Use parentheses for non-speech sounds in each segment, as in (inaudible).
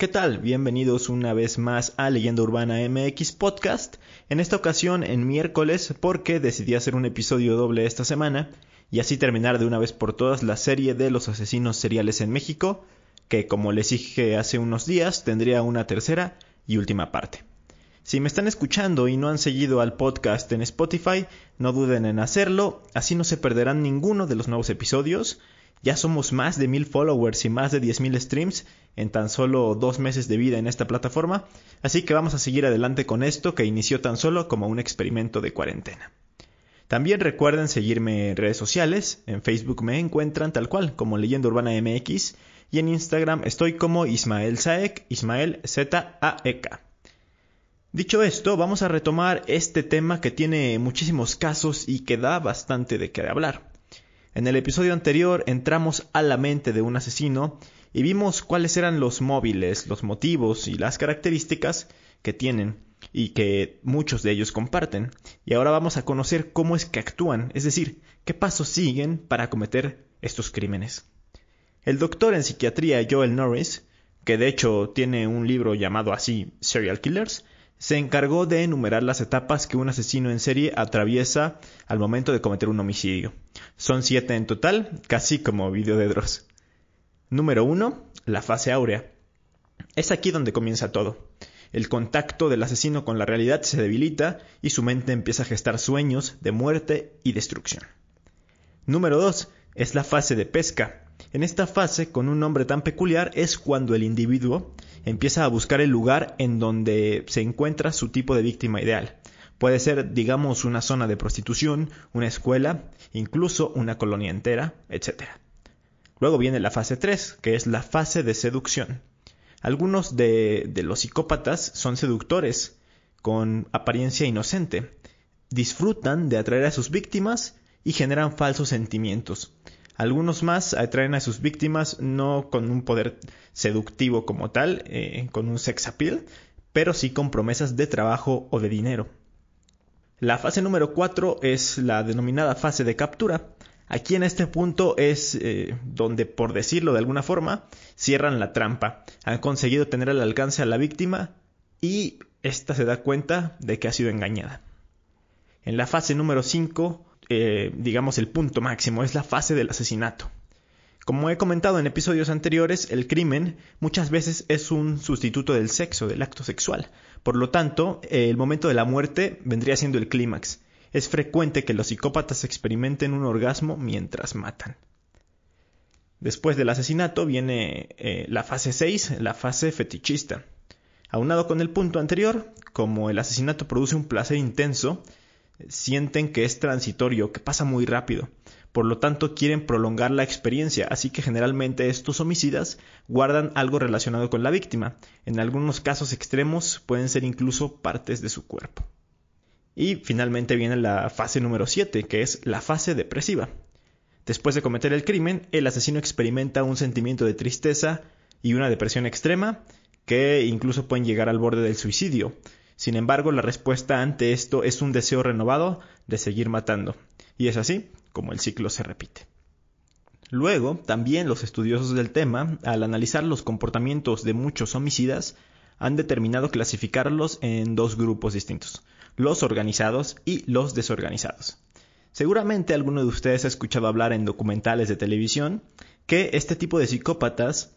¿Qué tal? Bienvenidos una vez más a Leyenda Urbana MX Podcast. En esta ocasión en miércoles porque decidí hacer un episodio doble esta semana y así terminar de una vez por todas la serie de los asesinos seriales en México, que como les dije hace unos días tendría una tercera y última parte. Si me están escuchando y no han seguido al podcast en Spotify, no duden en hacerlo, así no se perderán ninguno de los nuevos episodios. Ya somos más de mil followers y más de diez mil streams en tan solo dos meses de vida en esta plataforma, así que vamos a seguir adelante con esto que inició tan solo como un experimento de cuarentena. También recuerden seguirme en redes sociales, en Facebook me encuentran tal cual como Leyenda Urbana MX y en Instagram estoy como Ismael Saek, Ismael Z-A-E-K. Dicho esto, vamos a retomar este tema que tiene muchísimos casos y que da bastante de qué hablar. En el episodio anterior entramos a la mente de un asesino y vimos cuáles eran los móviles, los motivos y las características que tienen y que muchos de ellos comparten. Y ahora vamos a conocer cómo es que actúan, es decir, qué pasos siguen para cometer estos crímenes. El doctor en psiquiatría Joel Norris, que de hecho tiene un libro llamado así Serial Killers, se encargó de enumerar las etapas que un asesino en serie atraviesa al momento de cometer un homicidio. Son siete en total, casi como video de Dross. Número 1. La fase áurea. Es aquí donde comienza todo. El contacto del asesino con la realidad se debilita y su mente empieza a gestar sueños de muerte y destrucción. Número 2. Es la fase de pesca. En esta fase, con un nombre tan peculiar, es cuando el individuo empieza a buscar el lugar en donde se encuentra su tipo de víctima ideal. Puede ser, digamos, una zona de prostitución, una escuela, incluso una colonia entera, etc. Luego viene la fase 3, que es la fase de seducción. Algunos de, los psicópatas son seductores, con apariencia inocente. Disfrutan de atraer a sus víctimas y generan falsos sentimientos. Algunos más atraen a sus víctimas no con un poder seductivo como tal, eh, con un sex appeal, pero sí con promesas de trabajo o de dinero. La fase número 4 es la denominada fase de captura. Aquí en este punto es eh, donde, por decirlo de alguna forma, cierran la trampa. Han conseguido tener al alcance a la víctima y ésta se da cuenta de que ha sido engañada. En la fase número 5 eh, digamos, el punto máximo, es la fase del asesinato. Como he comentado en episodios anteriores, el crimen muchas veces es un sustituto del sexo, del acto sexual. Por lo tanto, el momento de la muerte vendría siendo el clímax. Es frecuente que los psicópatas experimenten un orgasmo mientras matan. Después del asesinato viene eh, la fase 6, la fase fetichista. Aunado con el punto anterior, como el asesinato produce un placer intenso, sienten que es transitorio, que pasa muy rápido. Por lo tanto, quieren prolongar la experiencia, así que generalmente estos homicidas guardan algo relacionado con la víctima. En algunos casos extremos pueden ser incluso partes de su cuerpo. Y finalmente viene la fase número 7, que es la fase depresiva. Después de cometer el crimen, el asesino experimenta un sentimiento de tristeza y una depresión extrema que incluso pueden llegar al borde del suicidio. Sin embargo, la respuesta ante esto es un deseo renovado de seguir matando. Y es así como el ciclo se repite. Luego, también los estudiosos del tema, al analizar los comportamientos de muchos homicidas, han determinado clasificarlos en dos grupos distintos, los organizados y los desorganizados. Seguramente alguno de ustedes ha escuchado hablar en documentales de televisión que este tipo de psicópatas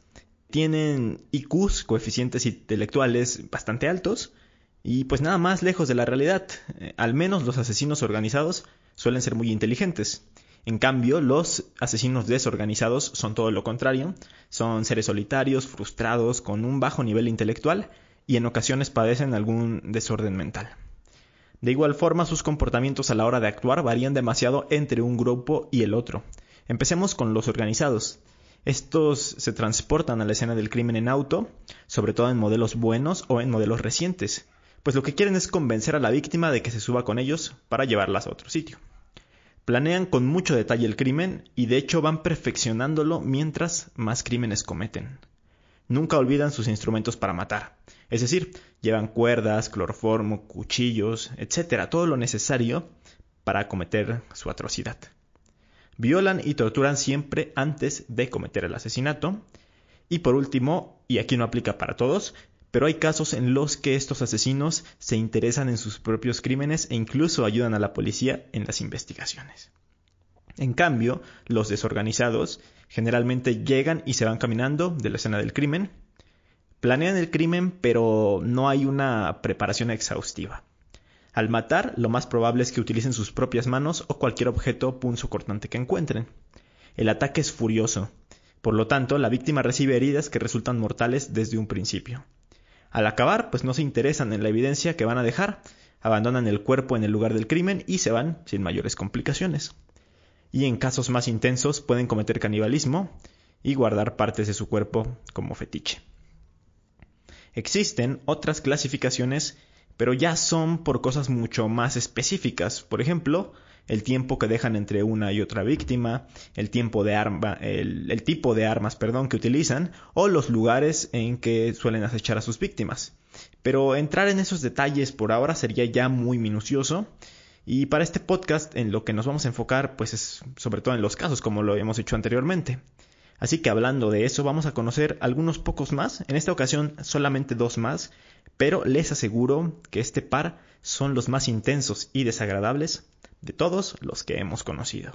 tienen IQs, coeficientes intelectuales bastante altos, y pues nada más lejos de la realidad. Eh, al menos los asesinos organizados suelen ser muy inteligentes. En cambio, los asesinos desorganizados son todo lo contrario. Son seres solitarios, frustrados, con un bajo nivel intelectual y en ocasiones padecen algún desorden mental. De igual forma, sus comportamientos a la hora de actuar varían demasiado entre un grupo y el otro. Empecemos con los organizados. Estos se transportan a la escena del crimen en auto, sobre todo en modelos buenos o en modelos recientes pues lo que quieren es convencer a la víctima de que se suba con ellos para llevarlas a otro sitio. Planean con mucho detalle el crimen y de hecho van perfeccionándolo mientras más crímenes cometen. Nunca olvidan sus instrumentos para matar, es decir, llevan cuerdas, cloroformo, cuchillos, etc., todo lo necesario para cometer su atrocidad. Violan y torturan siempre antes de cometer el asesinato. Y por último, y aquí no aplica para todos, pero hay casos en los que estos asesinos se interesan en sus propios crímenes e incluso ayudan a la policía en las investigaciones. En cambio, los desorganizados generalmente llegan y se van caminando de la escena del crimen, planean el crimen pero no hay una preparación exhaustiva. Al matar, lo más probable es que utilicen sus propias manos o cualquier objeto punzocortante que encuentren. El ataque es furioso, por lo tanto, la víctima recibe heridas que resultan mortales desde un principio. Al acabar, pues no se interesan en la evidencia que van a dejar, abandonan el cuerpo en el lugar del crimen y se van sin mayores complicaciones. Y en casos más intensos pueden cometer canibalismo y guardar partes de su cuerpo como fetiche. Existen otras clasificaciones, pero ya son por cosas mucho más específicas. Por ejemplo, el tiempo que dejan entre una y otra víctima, el tiempo de arma, el, tipo de armas, perdón, que utilizan o los lugares en que suelen acechar a sus víctimas. Pero entrar en esos detalles por ahora sería ya muy minucioso. Y para este podcast en lo que nos vamos a enfocar pues es sobre todo en los casos como lo hemos hecho anteriormente. Así que hablando de eso vamos a conocer algunos pocos más, en esta ocasión solamente dos más, pero les aseguro que este par son los más intensos y desagradables de todos los que hemos conocido.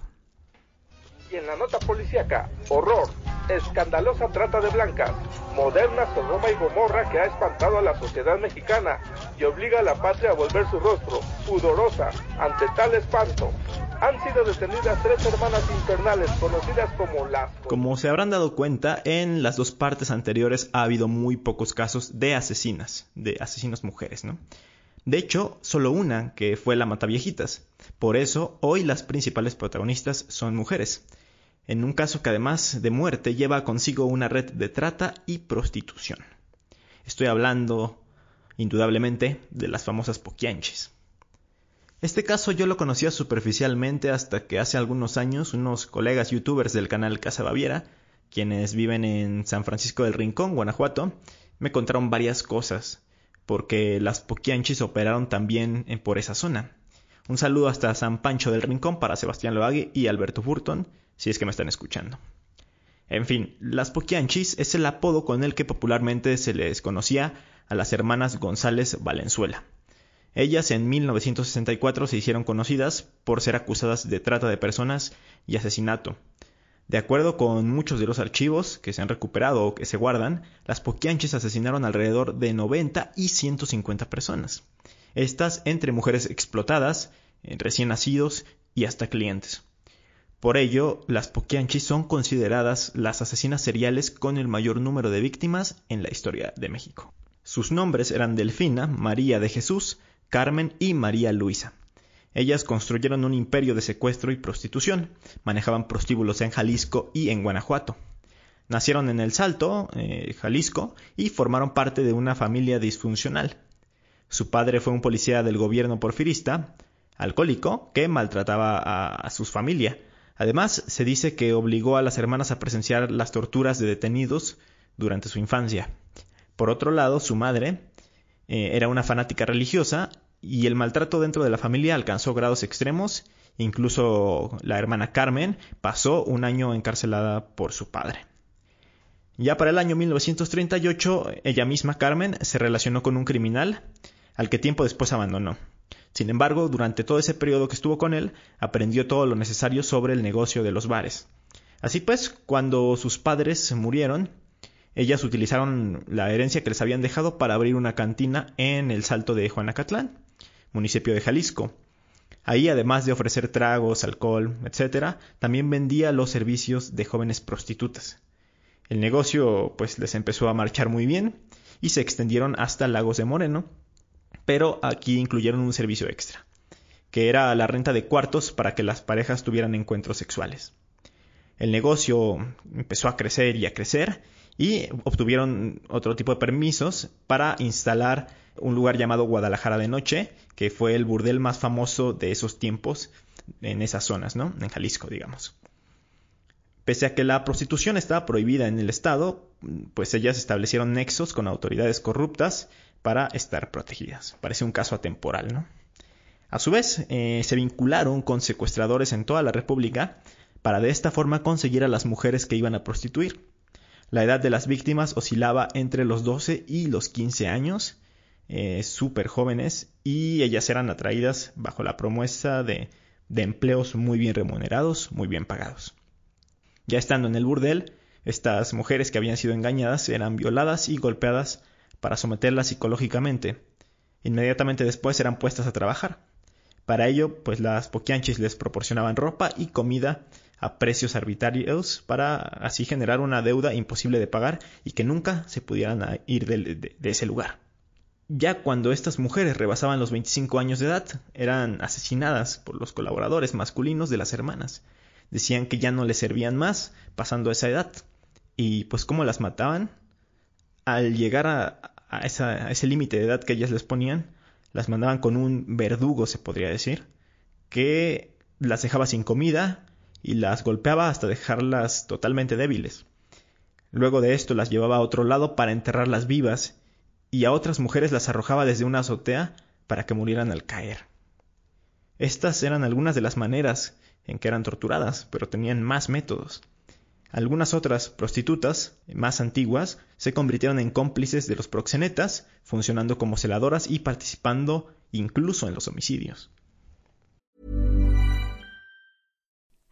Y en la nota policíaca, horror, escandalosa trata de blancas, moderna Sodoma y Gomorra que ha espantado a la sociedad mexicana y obliga a la patria a volver su rostro, pudorosa, ante tal espanto. Han sido detenidas tres hermanas infernales conocidas como las... Como se habrán dado cuenta, en las dos partes anteriores ha habido muy pocos casos de asesinas, de asesinas mujeres, ¿no? De hecho, solo una, que fue la Mataviejitas. Por eso, hoy las principales protagonistas son mujeres. En un caso que además de muerte lleva consigo una red de trata y prostitución. Estoy hablando, indudablemente, de las famosas poquianches. Este caso yo lo conocía superficialmente hasta que hace algunos años unos colegas youtubers del canal Casa Baviera, quienes viven en San Francisco del Rincón, Guanajuato, me contaron varias cosas porque las Poquianchis operaron también por esa zona. Un saludo hasta San Pancho del Rincón para Sebastián Loague y Alberto Furton, si es que me están escuchando. En fin, las Poquianchis es el apodo con el que popularmente se les conocía a las hermanas González Valenzuela. Ellas en 1964 se hicieron conocidas por ser acusadas de trata de personas y asesinato, de acuerdo con muchos de los archivos que se han recuperado o que se guardan, las poquianches asesinaron alrededor de 90 y 150 personas. Estas entre mujeres explotadas, eh, recién nacidos y hasta clientes. Por ello, las poquianchis son consideradas las asesinas seriales con el mayor número de víctimas en la historia de México. Sus nombres eran Delfina, María de Jesús, Carmen y María Luisa. Ellas construyeron un imperio de secuestro y prostitución, manejaban prostíbulos en Jalisco y en Guanajuato. Nacieron en El Salto, eh, Jalisco, y formaron parte de una familia disfuncional. Su padre fue un policía del gobierno porfirista, alcohólico, que maltrataba a, a su familia. Además, se dice que obligó a las hermanas a presenciar las torturas de detenidos durante su infancia. Por otro lado, su madre eh, era una fanática religiosa y el maltrato dentro de la familia alcanzó grados extremos. Incluso la hermana Carmen pasó un año encarcelada por su padre. Ya para el año 1938, ella misma, Carmen, se relacionó con un criminal al que tiempo después abandonó. Sin embargo, durante todo ese periodo que estuvo con él, aprendió todo lo necesario sobre el negocio de los bares. Así pues, cuando sus padres murieron, ellas utilizaron la herencia que les habían dejado para abrir una cantina en el Salto de Juanacatlán municipio de Jalisco. Ahí, además de ofrecer tragos, alcohol, etc., también vendía los servicios de jóvenes prostitutas. El negocio pues les empezó a marchar muy bien y se extendieron hasta Lagos de Moreno, pero aquí incluyeron un servicio extra, que era la renta de cuartos para que las parejas tuvieran encuentros sexuales. El negocio empezó a crecer y a crecer y obtuvieron otro tipo de permisos para instalar un lugar llamado Guadalajara de Noche, que fue el burdel más famoso de esos tiempos en esas zonas, ¿no? En Jalisco, digamos. Pese a que la prostitución estaba prohibida en el estado, pues ellas establecieron nexos con autoridades corruptas para estar protegidas. Parece un caso atemporal, ¿no? A su vez, eh, se vincularon con secuestradores en toda la República para de esta forma conseguir a las mujeres que iban a prostituir. La edad de las víctimas oscilaba entre los 12 y los 15 años, eh, súper jóvenes, y ellas eran atraídas bajo la promesa de, de empleos muy bien remunerados, muy bien pagados. Ya estando en el burdel, estas mujeres que habían sido engañadas eran violadas y golpeadas para someterlas psicológicamente. Inmediatamente después eran puestas a trabajar. Para ello, pues las poquianchis les proporcionaban ropa y comida a precios arbitrarios para así generar una deuda imposible de pagar y que nunca se pudieran ir de, ese lugar. Ya cuando estas mujeres rebasaban los 25 años de edad, eran asesinadas por los colaboradores masculinos de las hermanas. Decían que ya no les servían más pasando esa edad. Y pues cómo las mataban, al llegar a, a ese límite de edad que ellas les ponían, las mandaban con un verdugo, se podría decir, que las dejaba sin comida y las golpeaba hasta dejarlas totalmente débiles. Luego de esto las llevaba a otro lado para enterrarlas vivas y a otras mujeres las arrojaba desde una azotea para que murieran al caer. Estas eran algunas de las maneras en que eran torturadas, pero tenían más métodos. Algunas otras prostitutas, más antiguas, se convirtieron en cómplices de los proxenetas, funcionando como celadoras y participando incluso en los homicidios.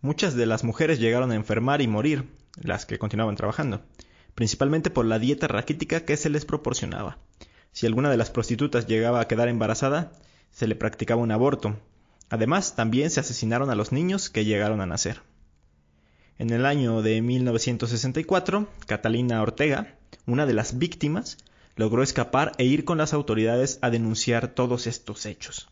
Muchas de las mujeres llegaron a enfermar y morir, las que continuaban trabajando, principalmente por la dieta raquítica que se les proporcionaba. Si alguna de las prostitutas llegaba a quedar embarazada, se le practicaba un aborto. Además, también se asesinaron a los niños que llegaron a nacer. En el año de 1964, Catalina Ortega, una de las víctimas, logró escapar e ir con las autoridades a denunciar todos estos hechos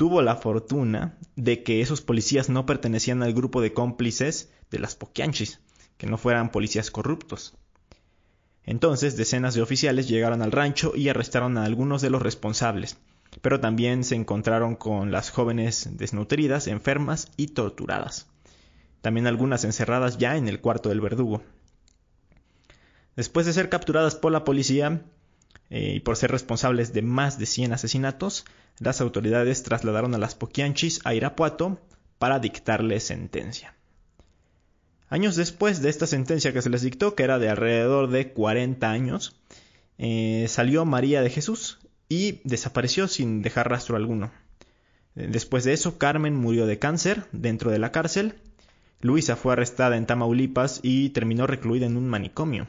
tuvo la fortuna de que esos policías no pertenecían al grupo de cómplices de las Poquianchis, que no fueran policías corruptos. Entonces decenas de oficiales llegaron al rancho y arrestaron a algunos de los responsables, pero también se encontraron con las jóvenes desnutridas, enfermas y torturadas, también algunas encerradas ya en el cuarto del verdugo. Después de ser capturadas por la policía, eh, y por ser responsables de más de 100 asesinatos, las autoridades trasladaron a las Poquianchis a Irapuato para dictarles sentencia. Años después de esta sentencia que se les dictó, que era de alrededor de 40 años, eh, salió María de Jesús y desapareció sin dejar rastro alguno. Eh, después de eso, Carmen murió de cáncer dentro de la cárcel. Luisa fue arrestada en Tamaulipas y terminó recluida en un manicomio.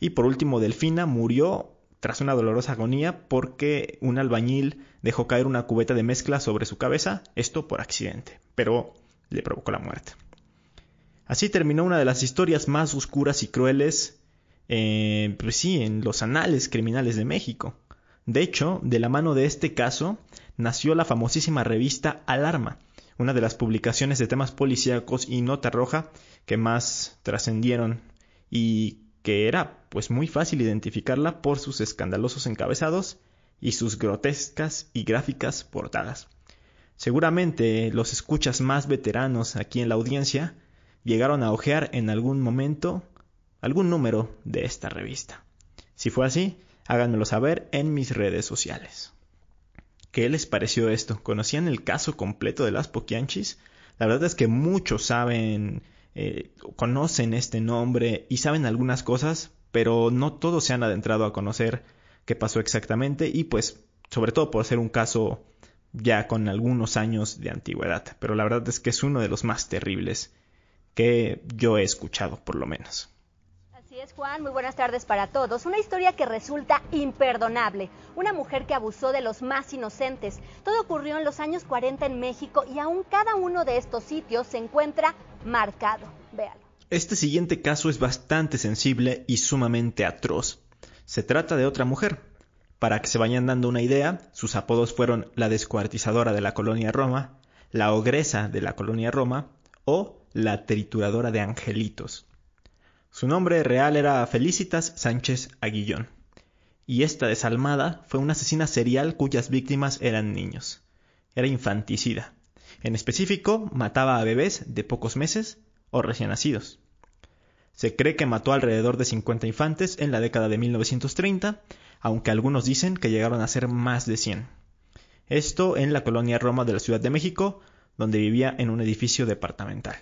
Y por último, Delfina murió tras una dolorosa agonía porque un albañil dejó caer una cubeta de mezcla sobre su cabeza, esto por accidente, pero le provocó la muerte. Así terminó una de las historias más oscuras y crueles, eh, pues sí, en los anales criminales de México. De hecho, de la mano de este caso nació la famosísima revista Alarma, una de las publicaciones de temas policíacos y nota roja que más trascendieron y que era pues muy fácil identificarla por sus escandalosos encabezados y sus grotescas y gráficas portadas. Seguramente los escuchas más veteranos aquí en la audiencia llegaron a ojear en algún momento algún número de esta revista. Si fue así, háganmelo saber en mis redes sociales. ¿Qué les pareció esto? ¿Conocían el caso completo de las Poquianchis? La verdad es que muchos saben eh, conocen este nombre y saben algunas cosas, pero no todos se han adentrado a conocer qué pasó exactamente y pues sobre todo por ser un caso ya con algunos años de antigüedad, pero la verdad es que es uno de los más terribles que yo he escuchado por lo menos. Juan, muy buenas tardes para todos. Una historia que resulta imperdonable. Una mujer que abusó de los más inocentes. Todo ocurrió en los años 40 en México y aún cada uno de estos sitios se encuentra marcado. Véalo. Este siguiente caso es bastante sensible y sumamente atroz. Se trata de otra mujer. Para que se vayan dando una idea, sus apodos fueron la descuartizadora de la colonia Roma, la ogresa de la colonia Roma o la trituradora de angelitos. Su nombre real era Felicitas Sánchez Aguillón, y esta desalmada fue una asesina serial cuyas víctimas eran niños. Era infanticida. En específico, mataba a bebés de pocos meses o recién nacidos. Se cree que mató alrededor de 50 infantes en la década de 1930, aunque algunos dicen que llegaron a ser más de 100. Esto en la colonia Roma de la Ciudad de México, donde vivía en un edificio departamental.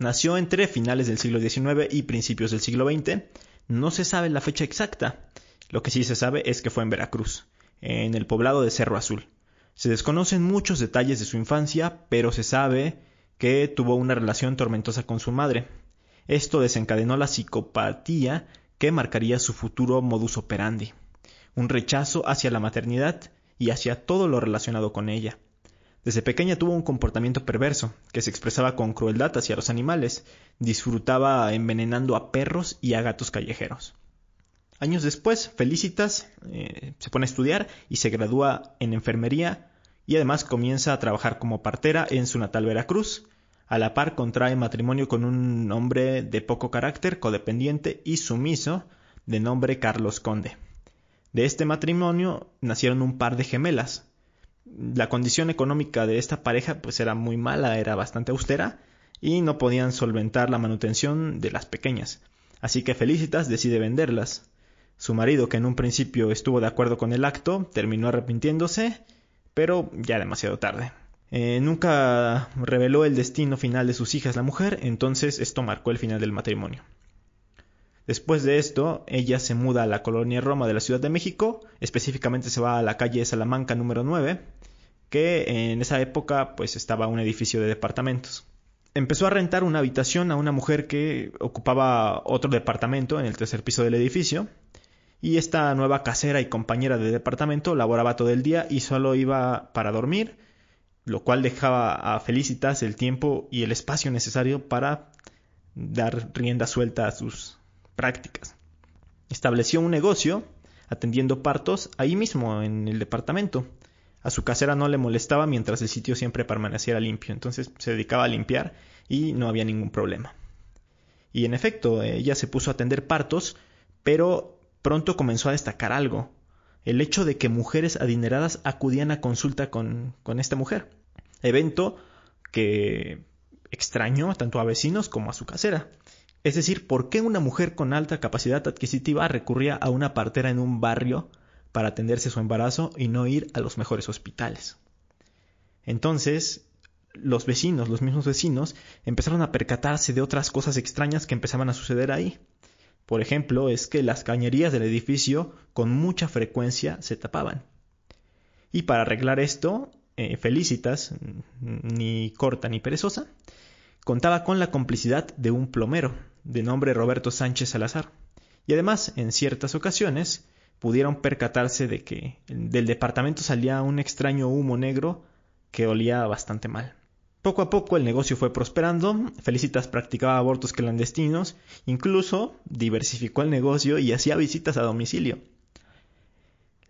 Nació entre finales del siglo XIX y principios del siglo XX. No se sabe la fecha exacta. Lo que sí se sabe es que fue en Veracruz, en el poblado de Cerro Azul. Se desconocen muchos detalles de su infancia, pero se sabe que tuvo una relación tormentosa con su madre. Esto desencadenó la psicopatía que marcaría su futuro modus operandi, un rechazo hacia la maternidad y hacia todo lo relacionado con ella. Desde pequeña tuvo un comportamiento perverso, que se expresaba con crueldad hacia los animales, disfrutaba envenenando a perros y a gatos callejeros. Años después, Felicitas eh, se pone a estudiar y se gradúa en enfermería y además comienza a trabajar como partera en su natal Veracruz. A la par contrae matrimonio con un hombre de poco carácter, codependiente y sumiso, de nombre Carlos Conde. De este matrimonio nacieron un par de gemelas, la condición económica de esta pareja pues era muy mala, era bastante austera y no podían solventar la manutención de las pequeñas. Así que Felicitas decide venderlas. Su marido, que en un principio estuvo de acuerdo con el acto, terminó arrepintiéndose, pero ya demasiado tarde. Eh, nunca reveló el destino final de sus hijas la mujer, entonces esto marcó el final del matrimonio. Después de esto, ella se muda a la colonia Roma de la Ciudad de México, específicamente se va a la calle Salamanca número 9, que en esa época pues estaba un edificio de departamentos. Empezó a rentar una habitación a una mujer que ocupaba otro departamento en el tercer piso del edificio, y esta nueva casera y compañera de departamento laboraba todo el día y solo iba para dormir, lo cual dejaba a Felicitas el tiempo y el espacio necesario para dar rienda suelta a sus prácticas. Estableció un negocio atendiendo partos ahí mismo en el departamento. A su casera no le molestaba mientras el sitio siempre permaneciera limpio, entonces se dedicaba a limpiar y no había ningún problema. Y en efecto, ella se puso a atender partos, pero pronto comenzó a destacar algo, el hecho de que mujeres adineradas acudían a consulta con, con esta mujer, evento que extrañó tanto a vecinos como a su casera. Es decir, ¿por qué una mujer con alta capacidad adquisitiva recurría a una partera en un barrio para atenderse su embarazo y no ir a los mejores hospitales? Entonces, los vecinos, los mismos vecinos, empezaron a percatarse de otras cosas extrañas que empezaban a suceder ahí. Por ejemplo, es que las cañerías del edificio con mucha frecuencia se tapaban. Y para arreglar esto, eh, Felicitas, ni corta ni perezosa, contaba con la complicidad de un plomero, de nombre Roberto Sánchez Salazar, y además, en ciertas ocasiones, pudieron percatarse de que del departamento salía un extraño humo negro que olía bastante mal. Poco a poco el negocio fue prosperando, Felicitas practicaba abortos clandestinos, incluso diversificó el negocio y hacía visitas a domicilio.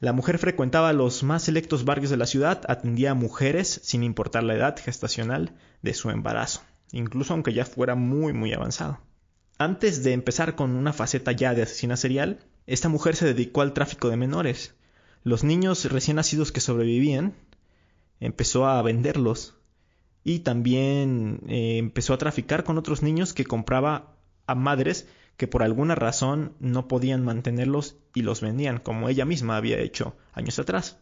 La mujer frecuentaba los más selectos barrios de la ciudad, atendía a mujeres sin importar la edad gestacional de su embarazo, incluso aunque ya fuera muy muy avanzado. Antes de empezar con una faceta ya de asesina serial, esta mujer se dedicó al tráfico de menores. Los niños recién nacidos que sobrevivían, empezó a venderlos y también eh, empezó a traficar con otros niños que compraba a madres que por alguna razón no podían mantenerlos y los vendían, como ella misma había hecho años atrás.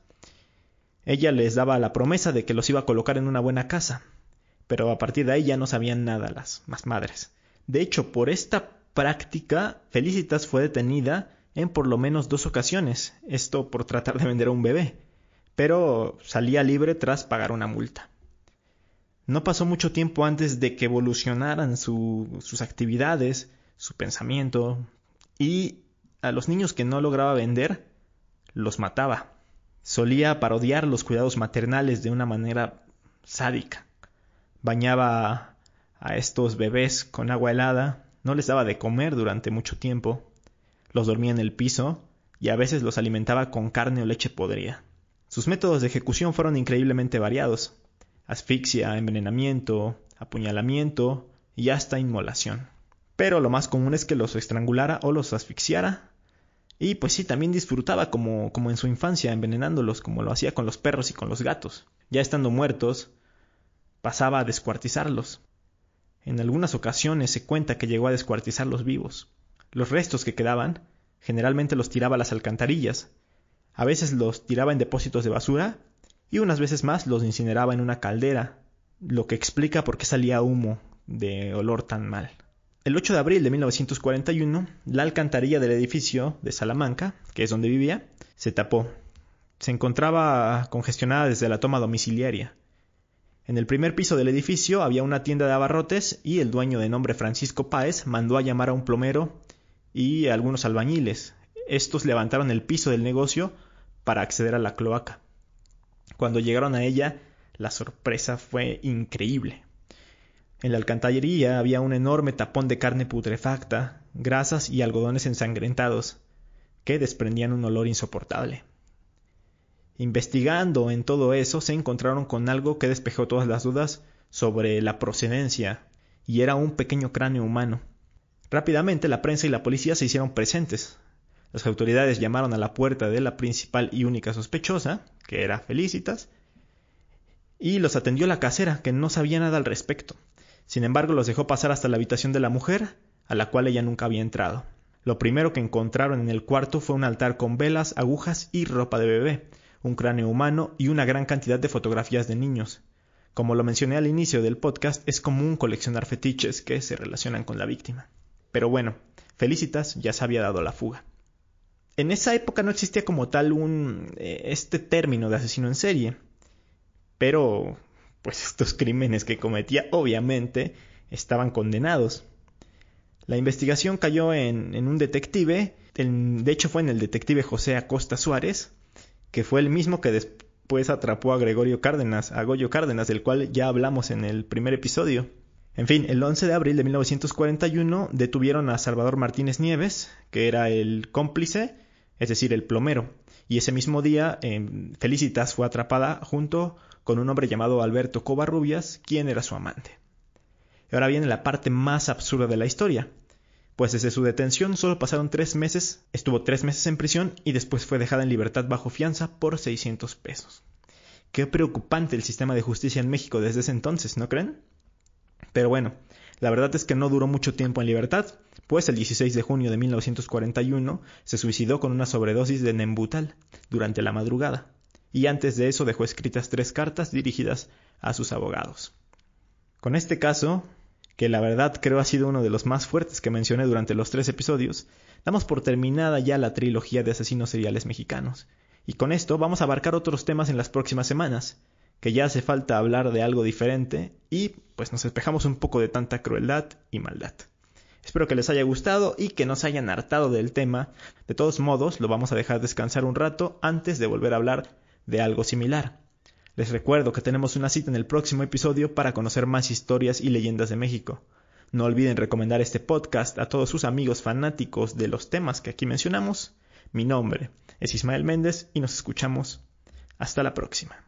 Ella les daba la promesa de que los iba a colocar en una buena casa, pero a partir de ahí ya no sabían nada las más madres. De hecho, por esta práctica, Felicitas fue detenida en por lo menos dos ocasiones, esto por tratar de vender a un bebé, pero salía libre tras pagar una multa. No pasó mucho tiempo antes de que evolucionaran sus actividades, su pensamiento, y a los niños que no lograba vender, los mataba. Solía parodiar los cuidados maternales de una manera sádica. Bañaba a estos bebés con agua helada, no les daba de comer durante mucho tiempo, los dormía en el piso y a veces los alimentaba con carne o leche podrida. Sus métodos de ejecución fueron increíblemente variados asfixia, envenenamiento, apuñalamiento y hasta inmolación. Pero lo más común es que los estrangulara o los asfixiara. Y pues sí, también disfrutaba como, como en su infancia, envenenándolos, como lo hacía con los perros y con los gatos. Ya estando muertos, pasaba a descuartizarlos. En algunas ocasiones se cuenta que llegó a descuartizarlos vivos. Los restos que quedaban, generalmente los tiraba a las alcantarillas. A veces los tiraba en depósitos de basura y unas veces más los incineraba en una caldera, lo que explica por qué salía humo de olor tan mal. El 8 de abril de 1941, la alcantarilla del edificio de Salamanca, que es donde vivía, se tapó. Se encontraba congestionada desde la toma domiciliaria. En el primer piso del edificio había una tienda de abarrotes y el dueño de nombre Francisco Páez mandó a llamar a un plomero y a algunos albañiles. Estos levantaron el piso del negocio para acceder a la cloaca. Cuando llegaron a ella, la sorpresa fue increíble. En la alcantarilla había un enorme tapón de carne putrefacta, grasas y algodones ensangrentados, que desprendían un olor insoportable. Investigando en todo eso, se encontraron con algo que despejó todas las dudas sobre la procedencia, y era un pequeño cráneo humano. Rápidamente la prensa y la policía se hicieron presentes. Las autoridades llamaron a la puerta de la principal y única sospechosa, que era Felicitas, y los atendió la casera, que no sabía nada al respecto. Sin embargo, los dejó pasar hasta la habitación de la mujer, a la cual ella nunca había entrado. Lo primero que encontraron en el cuarto fue un altar con velas, agujas y ropa de bebé, un cráneo humano y una gran cantidad de fotografías de niños. Como lo mencioné al inicio del podcast, es común coleccionar fetiches que se relacionan con la víctima. Pero bueno, Felicitas ya se había dado la fuga. En esa época no existía como tal un eh, este término de asesino en serie, pero pues (laughs) estos crímenes que cometía obviamente estaban condenados. La investigación cayó en, un detective, de hecho fue en el detective José Acosta Suárez, que fue el mismo que después atrapó a Gregorio Cárdenas, a Goyo Cárdenas, del cual ya hablamos en el primer episodio. En fin, el 11 de abril de 1941 detuvieron a Salvador Martínez Nieves, que era el cómplice, es decir, el plomero, y ese mismo día Felicitas fue atrapada junto con un hombre llamado Alberto Covarrubias, quien era su amante. Y ahora viene la parte más absurda de la historia, pues desde su detención solo pasaron tres meses, estuvo tres meses en prisión y después fue dejada en libertad bajo fianza por 600 pesos. Qué preocupante el sistema de justicia en México desde ese entonces, ¿no creen? Pero bueno, la verdad es que no duró mucho tiempo en libertad, pues el 16 de junio de 1941 se suicidó con una sobredosis de Nembutal durante la madrugada y antes de eso dejó escritas tres cartas dirigidas a sus abogados. Con este caso, que la verdad creo ha sido uno de los más fuertes que mencioné durante los tres episodios, damos por terminada ya la trilogía de asesinos seriales mexicanos. Y con esto vamos a abarcar otros temas en las próximas semanas, que ya hace falta hablar de algo diferente y pues nos despejamos un poco de tanta crueldad y maldad. Espero que les haya gustado y que no se hayan hartado del tema. De todos modos, lo vamos a dejar descansar un rato antes de volver a hablar de algo similar. Les recuerdo que tenemos una cita en el próximo episodio para conocer más historias y leyendas de México. No olviden recomendar este podcast a todos sus amigos fanáticos de los temas que aquí mencionamos. Mi nombre es Ismael Méndez y nos escuchamos. Hasta la próxima.